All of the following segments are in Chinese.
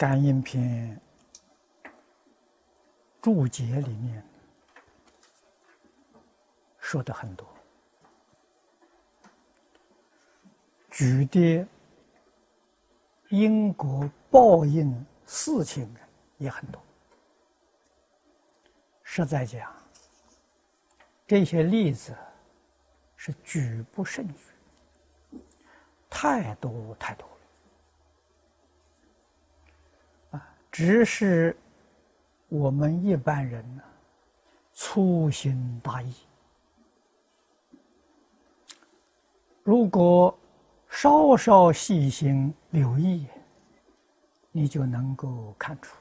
感应篇注解里面说的很多，举的因果报应事情也很多。实在讲，这些例子是举不胜举，太多太多了。只是我们一般人呢，粗心大意。如果稍稍细心留意，你就能够看出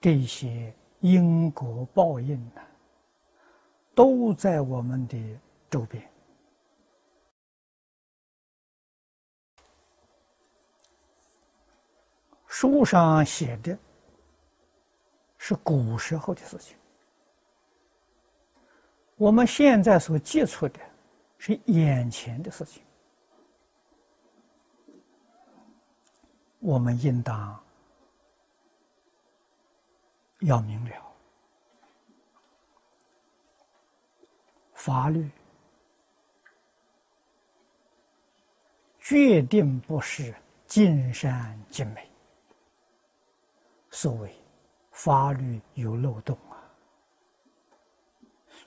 这些因果报应呢，都在我们的周边。书上写的是古时候的事情，我们现在所接触的是眼前的事情，我们应当要明了，法律决定不是尽善尽美。所谓法律有漏洞啊，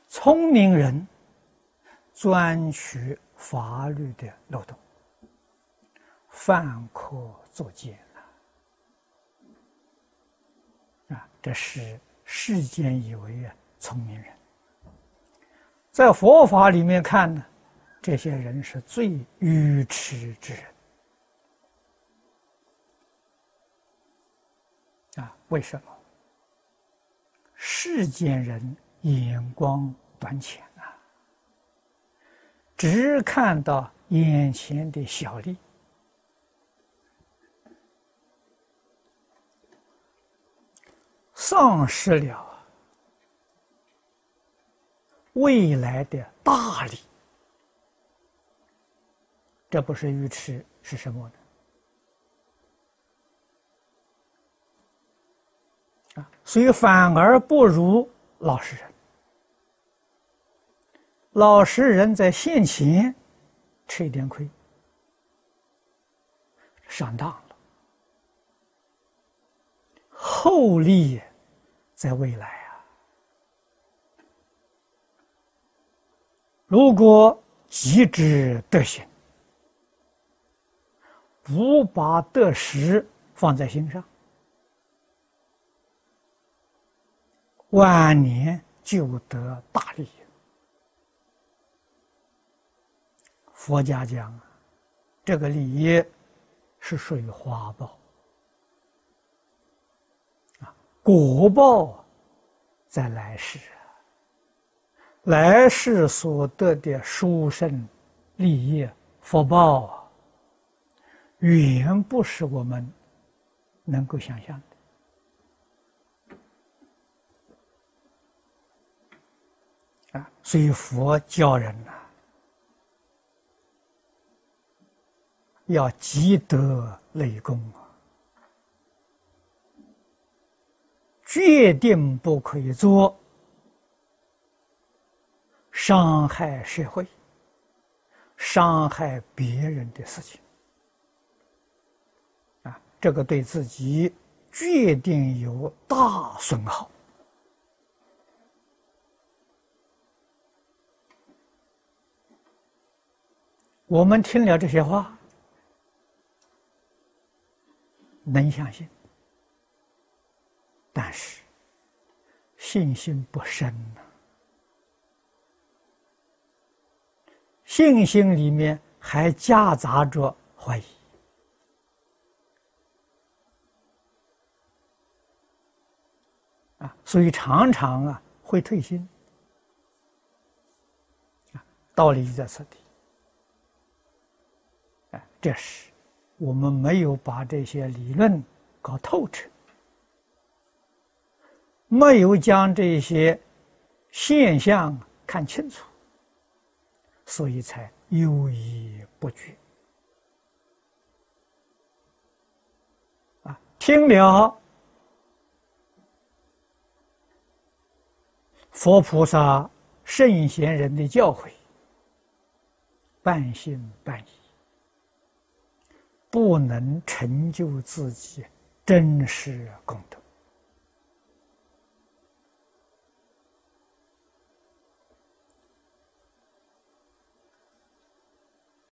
聪明人钻取法律的漏洞，犯科作奸啊！啊，这是世间以为啊聪明人，在佛法里面看呢，这些人是最愚痴之人。啊，为什么？世间人眼光短浅啊，只看到眼前的小利，丧失了未来的大利。这不是愚痴是什么呢？啊，所以反而不如老实人。老实人在现前吃一点亏，上当了；厚利在未来啊，如果极之德行，不把得失放在心上。晚年就得大利。佛家讲，这个利益是属于花报啊，果报在来世，来世所得的殊胜利益福报，远不是我们能够想象的。啊，所以佛教人呐，要积德累功啊，决定不可以做伤害社会、伤害别人的事情啊，这个对自己决定有大损耗。我们听了这些话，能相信，但是信心不深呐。信心里面还夹杂着怀疑啊，所以常常啊会退心啊，道理就在此地。这是我们没有把这些理论搞透彻，没有将这些现象看清楚，所以才犹豫不决。啊听了佛菩萨、圣贤人的教诲，半信半疑，不能成就自己真实功德。